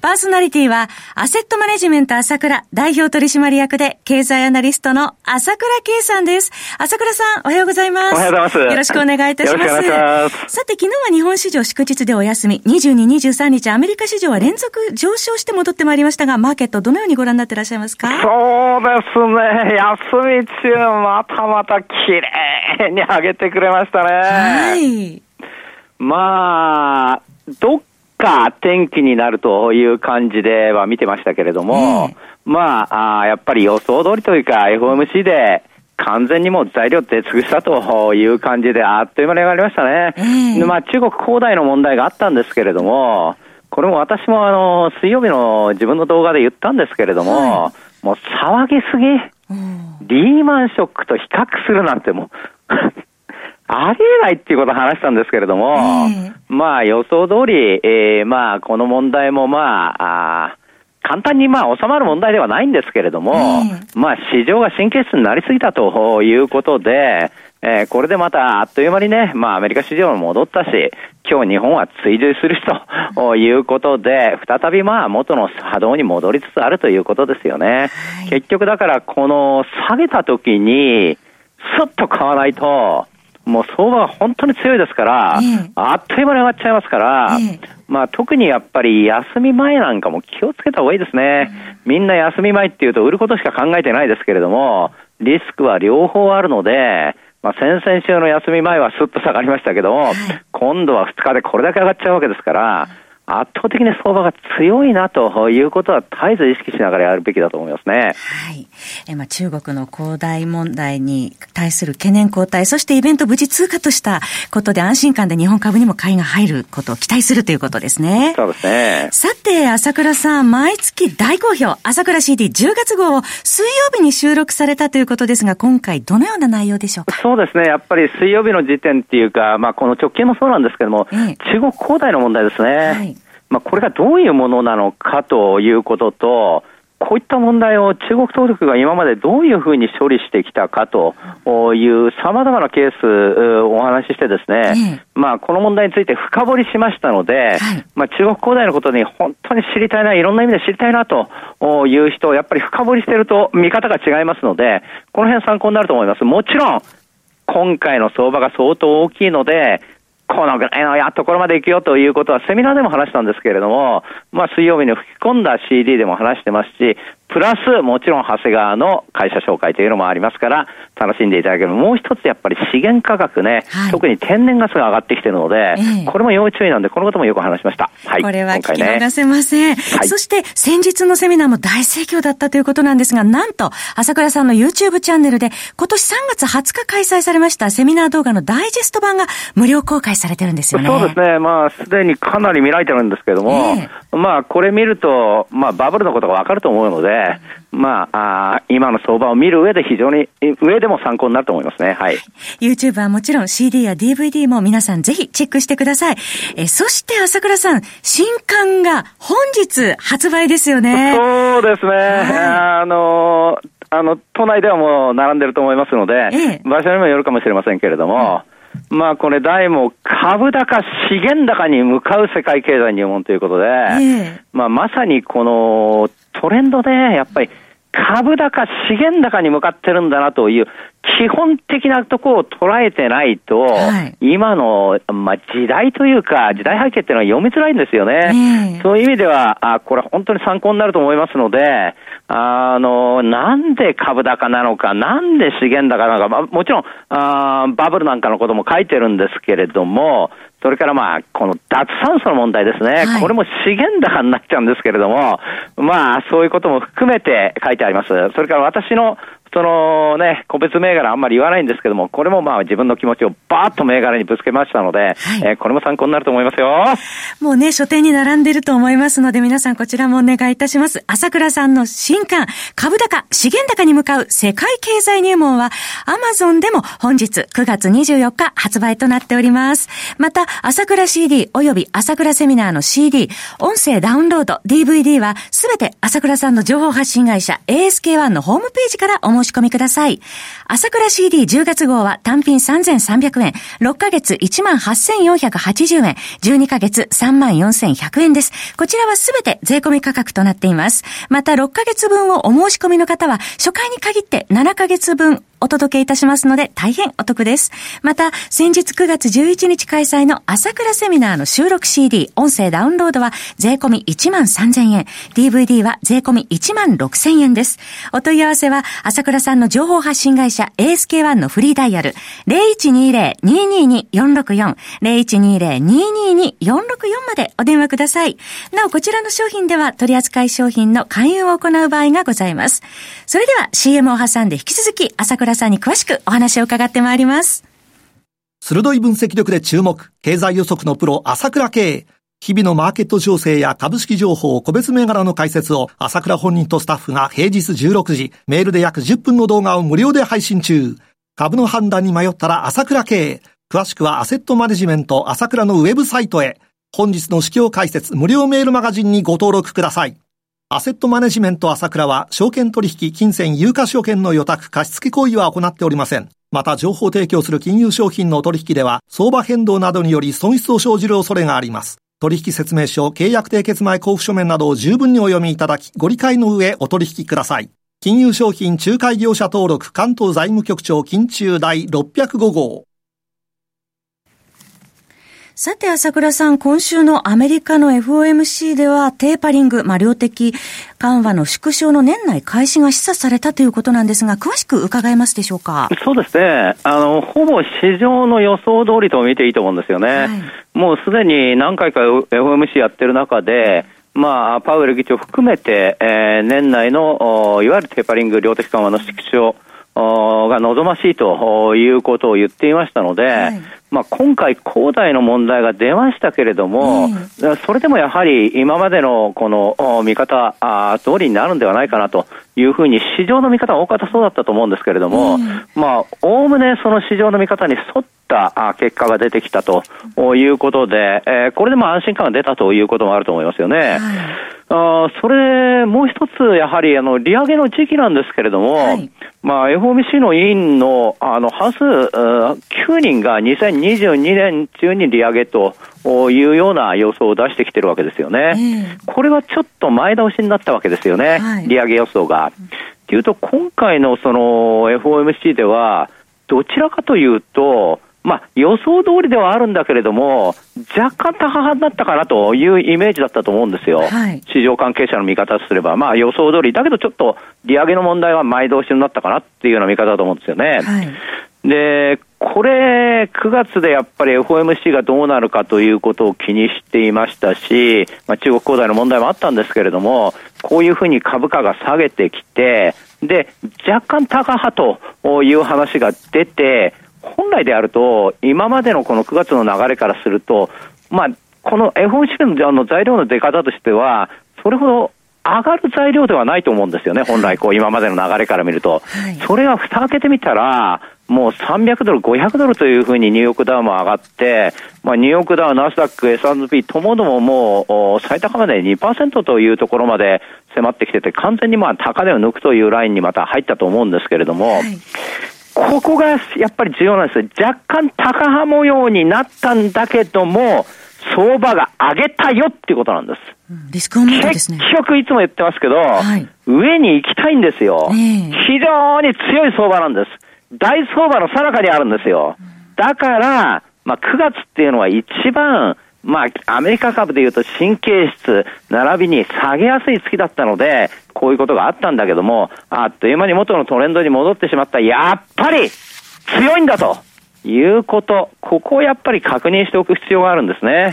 パーソナリティは、アセットマネジメント朝倉代表取締役で、経済アナリストの朝倉慶さんです。朝倉さん、おはようございます。おはようございます。よろしくお願いいたします。よろしくお願いします。さて、昨日は日本市場祝日でお休み、22、23日、アメリカ市場は連続上昇して戻ってまいりましたが、マーケットどのようにご覧になっていらっしゃいますか？そうですね。休み中、またまた綺麗に上げてくれましたね。はい。まあ、どっか天気になるという感じでは見てましたけれども、えー、まああ、やっぱり予想通りというか、FOMC で完全にもう材料って尽くしたという感じで、あっという間に上がりましたね。えー、まあ、中国恒大の問題があったんですけれども、これも私もあの、水曜日の自分の動画で言ったんですけれども、はい、もう騒ぎすぎ、リーマンショックと比較するなんてもうありえないっていうことを話したんですけれども、えー、まあ予想通り、えー、まあこの問題もまあ、あ簡単にまあ収まる問題ではないんですけれども、えー、まあ市場が神経質になりすぎたということで、えー、これでまたあっという間にね、まあアメリカ市場も戻ったし、今日日本は追随するということで、再びまあ元の波動に戻りつつあるということですよね。はい、結局だからこの下げた時に、スッと買わないと、もう相場が本当に強いですから、えあっという間に上がっちゃいますから、えまあ特にやっぱり休み前なんかも気をつけた方がいいですね。みんな休み前っていうと売ることしか考えてないですけれども、リスクは両方あるので、まあ先々週の休み前はスッと下がりましたけども、はい、今度は2日でこれだけ上がっちゃうわけですから、圧倒的に相場が強いなということは絶えず意識しながらやるべきだと思いますね。はい。えまあ、中国の恒大問題に対する懸念後退、そしてイベント無事通過としたことで安心感で日本株にも買いが入ることを期待するということですね。そうですね。さて、朝倉さん、毎月大好評、朝倉 CD10 月号を水曜日に収録されたということですが、今回どのような内容でしょうか？そうですね。やっぱり水曜日の時点っていうか、まあ、この直近もそうなんですけども、ええ、中国恒大の問題ですね。はいまあ、これがどういうものなのかということと、こういった問題を中国当局が今までどういうふうに処理してきたかという様々なケースお話ししてですね、うん、まあこの問題について深掘りしましたので、はい、まあ中国恒大のことに本当に知りたいな、いろんな意味で知りたいなという人、やっぱり深掘りしてると見方が違いますので、この辺参考になると思います。もちろん、今回の相場が相当大きいので、このぐらいのやところまで行くよということはセミナーでも話したんですけれども、まあ水曜日に吹き込んだ CD でも話してますし、プラス、もちろん長谷川の会社紹介というのもありますから、楽しんでいただける。もう一つやっぱり資源価格ね、はい、特に天然ガスが上がってきてるので、えー、これも要注意なんで、このこともよく話しました。はい。これは聞き逃せません。ねはい、そして、先日のセミナーも大盛況だったということなんですが、なんと、朝倉さんの YouTube チャンネルで、今年3月20日開催されましたセミナー動画のダイジェスト版が無料公開されてるんですよね。そうですね。まあ、すでにかなり見られてるんですけれども、えー、まあ、これ見ると、まあ、バブルのことがわかると思うので、まあ、あ今の相場を見る上で非常に、上でも参考になると思いますね。はい。YouTube はもちろん CD や DVD も皆さんぜひチェックしてください。えそして朝倉さん、新刊が本日発売ですよね。そうですね。はい、あの、あの、都内ではもう並んでると思いますので、ええ、場所にもよるかもしれませんけれども、まあこれ題も株高、資源高に向かう世界経済入門ということで、え。まあまさにこのトレンドでやっぱり株高、資源高に向かってるんだなという基本的なところを捉えてないと、はい、今の、まあ、時代というか、時代背景っていうのは読みづらいんですよね。そういう意味では、あ、これ本当に参考になると思いますので、あの、なんで株高なのか、なんで資源高なのか、まあ、もちろんあ、バブルなんかのことも書いてるんですけれども、それからまあ、この脱炭素の問題ですね。はい、これも資源高になっちゃうんですけれども、まあ、そういうことも含めて書いてあります。それから私のそのね、個別銘柄あんまり言わないんですけども、これもまあ自分の気持ちをバーッと銘柄にぶつけましたので、はい、えー、これも参考になると思いますよ。もうね、書店に並んでると思いますので、皆さんこちらもお願いいたします。朝倉さんの新刊、株高、資源高に向かう世界経済入門は、アマゾンでも本日9月24日発売となっております。また、朝倉 CD 及び朝倉セミナーの CD、音声ダウンロード、DVD はすべて朝倉さんの情報発信会社 ASK1 のホームページからお申し込みください。朝倉 CD10 月号は単品3300円、6ヶ月18,480円、12ヶ月34,100円です。こちらはすべて税込み価格となっています。また6ヶ月分をお申し込みの方は初回に限って7ヶ月分お届けいたしますので大変お得です。また、先日9月11日開催の朝倉セミナーの収録 CD、音声ダウンロードは税込み1万3000円、DVD は税込み1万6000円です。お問い合わせは、朝倉さんの情報発信会社 ASK1 のフリーダイヤル0120-222-464、0120-222-464までお電話ください。なお、こちらの商品では取扱い商品の勧誘を行う場合がございます。それでは CM を挟んで引き続き朝倉倉さんに詳しくお話を伺ってまいります。鋭い分析力で注目、経済予測のプロ、朝倉慶。日々のマーケット情勢や株式情報、個別銘柄の解説を朝倉本人とスタッフが平日16時、メールで約10分の動画を無料で配信中。株の判断に迷ったら朝倉慶。詳しくはアセットマネジメント朝倉のウェブサイトへ。本日の市況解説無料メールマガジンにご登録ください。アセットマネジメント朝倉は、証券取引、金銭、有価証券の予託、貸付行為は行っておりません。また、情報提供する金融商品の取引では、相場変動などにより損失を生じる恐れがあります。取引説明書、契約締結前交付書面などを十分にお読みいただき、ご理解の上お取引ください。金融商品仲介業者登録関東財務局長金中第605号。さて、朝倉さん、今週のアメリカの FOMC では、テーパリング、まあ、量的緩和の縮小の年内開始が示唆されたということなんですが、詳しく伺えますでしょうか？そうですね。あの、ほぼ市場の予想通りと見ていいと思うんですよね。はい、もうすでに何回か FOMC やってる中で、まあ、パウエル議長含めて、えー、年内の、いわゆるテーパリング、量的緩和の縮小、が望ましいということを言っていましたので、はい、まあ、今回、恒大の問題が出ましたけれども、それでもやはり今までのこの見方あ通りになるんではないかなというふうに市場の見方は大方そうだったと思うんですけれども、まあ、おおむねその市場の見方に沿った結果が出てきたということで、えー、これでも安心感が出たということもあると思いますよね。はい。あそれ、もう一つ、やはりあの利上げの時期なんですけれども、はい、まあ、FOMC の委員のあの半数9人が2022年中に利上げというような予想を出してきてるわけですよね。えー、これはちょっと前倒しになったわけですよね、はい、利上げ予想が。というと、今回のその FOMC では、どちらかというと、まあ、予想通りではあるん。だけれども、若干高派だったかなというイメージだったと思うん。ですよ、はい、市場関係者の見方すれば、まあ、予想通り、だけどちょっと利上げの問題は前倒しになったかなっていうような見方だと思うん。ですよね。はい、でこれ、9月でやっぱり FOMC がどうなるかということを気にしていましたし、まあ、中国恒大の問題もあったんですけれども、こういうふうに株価が下げてきて、で、若干高派という話が出て、本来であると、今までのこの9月の流れからすると、まあ、この FOMC の材料の出方としては、それほど上がる材料ではないと思うんですよね、本来、こう今までの流れから見ると。はい、それが蓋開けてみたら、もう300ドル、500ドルというふうにニューヨークダウも上がって、まあ、ニューヨークダウ、ナスダック、S&P ともどももう最高まで2%というところまで迫ってきてて、完全にまあ高値を抜くというラインにまた入ったと思うんですけれども、はいここがやっぱり重要なんですよ。若干高派模様になったんだけども、相場が上げたよっていうことなんです。リスクオンですね。結局いつも言ってますけど、はい、上に行きたいんですよ、非常に強い相場なんです。大相場のさなかにあるんですよ。だから、まあ、9月っていうのは一番、まあ、アメリカ株でいうと神経質、並びに下げやすい月だったので、こういうことがあったんだけども、あっという間に元のトレンドに戻ってしまった。やっぱり強いんだということ、ここをやっぱり確認しておく必要があるんですね。はい、え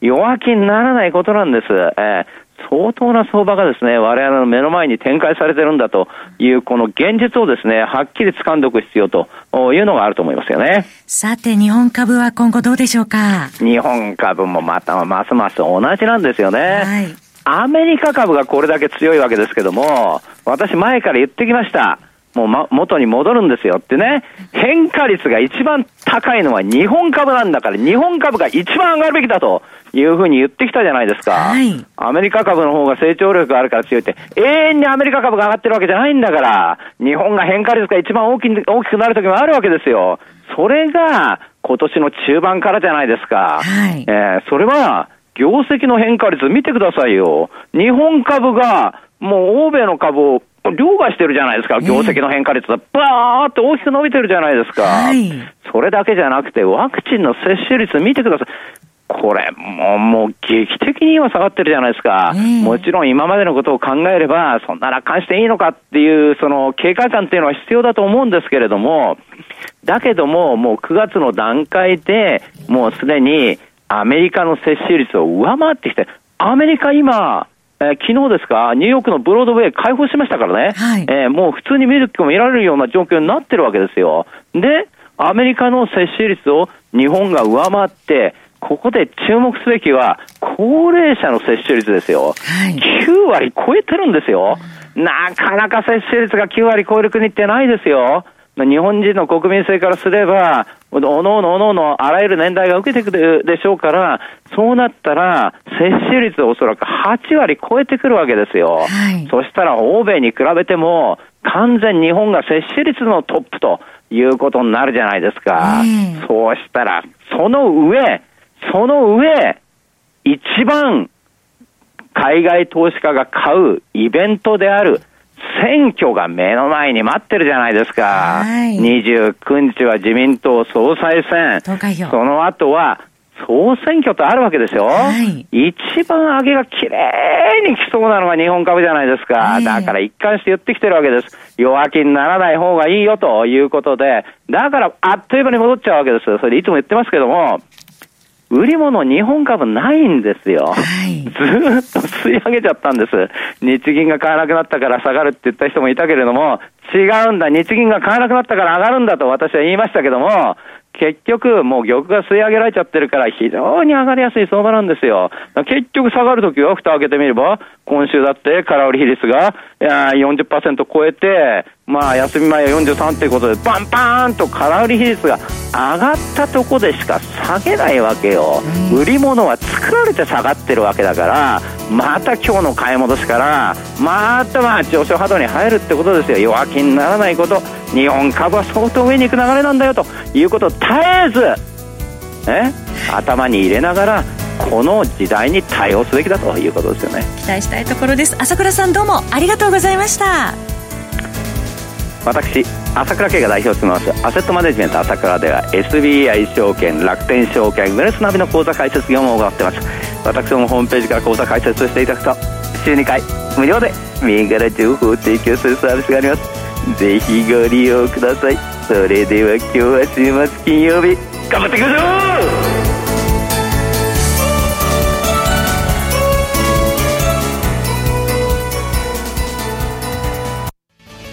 ー、弱気にならないことなんです。えー相当な相場がですね、我々の目の前に展開されてるんだという、この現実をですね、はっきり掴んでおく必要というのがあると思いますよね。さて、日本株は今後どうでしょうか？日本株もまたますます同じなんですよね。はい、アメリカ株がこれだけ強いわけですけども、私前から言ってきました。もう、ま、元に戻るんですよってね。変化率が一番高いのは日本株なんだから、日本株が一番上がるべきだというふうに言ってきたじゃないですか。はい、アメリカ株の方が成長力があるから強いって、永遠にアメリカ株が上がってるわけじゃないんだから、日本が変化率が一番大き大きくなる時もあるわけですよ。それが今年の中盤からじゃないですか。はい、えー、それは、業績の変化率見てくださいよ。日本株が、もう欧米の株を凌駕してるじゃないですか、業績の変化率。が、バーって大きく伸びてるじゃないですか、はい、それだけじゃなくて、ワクチンの接種率見てください。これもう、もう劇的に今下がってるじゃないですか。もちろん今までのことを考えれば、そんな楽観していいのかっていう、その警戒感っていうのは必要だと思うんですけれども、だけども、もう9月の段階で、もうすでにアメリカの接種率を上回ってきて、アメリカ今、えー、昨日ですか、ニューヨークのブロードウェイ開放しましたからね、はい、えー、もう普通に見る気も見られるような状況になってるわけですよ。で、アメリカの接種率を日本が上回って、ここで注目すべきは、高齢者の接種率ですよ。はい、9割超えてるんですよ。なかなか接種率が9割超える国ってないですよ。日本人の国民性からすれば、おのおのおののあらゆる年代が受けてくるでしょうから、そうなったら、接種率おそらく8割超えてくるわけですよ。はい、そしたら、欧米に比べても、完全日本が接種率のトップということになるじゃないですか。そうしたら、その上、その上、一番海外投資家が買うイベントである選挙が目の前に待ってるじゃないですか。はい、29日は自民党総裁選。その後は総選挙とあるわけですよ。はい、一番上げが綺麗に来そうなのが日本株じゃないですか。だから一貫して言ってきてるわけです。弱気にならない方がいいよということで、だからあっという間に戻っちゃうわけです。それでいつも言ってますけども、売り物日本株ないんですよ。はい、ずっと吸い上げちゃったんです。日銀が買わなくなったから下がるって言った人もいたけれども、違うんだ、日銀が買わなくなったから上がるんだと私は言いましたけども、結局、もう玉が吸い上げられちゃってるから、非常に上がりやすい相場なんですよ。結局下がるときは、蓋開けてみれば、今週だって空売り比率がいや40%超えて、まあ、休み前は43ということで、バンバーンと空売り比率が上がったとこでしか下げないわけよ。売り物は作られて下がってるわけだから、また今日の買い戻しから、またまあ上昇波動に入るってことですよ。弱気にならないこと。日本株は相当上に行く流れなんだよということを絶えず、ね、頭に入れながら、この時代に対応すべきだということですよね。期待したいところです。朝倉さんどうもありがとうございました。私朝倉慶が代表を務めますアセットマネジメント朝倉では SBI 証券楽天証券ウェルスナビの口座開設業務を行っています私どもホームページから口座開設していただくと週2回無料で銘柄情報を提供するサービスがありますぜひご利用くださいそれでは今日は週末金曜日頑張っていきましょう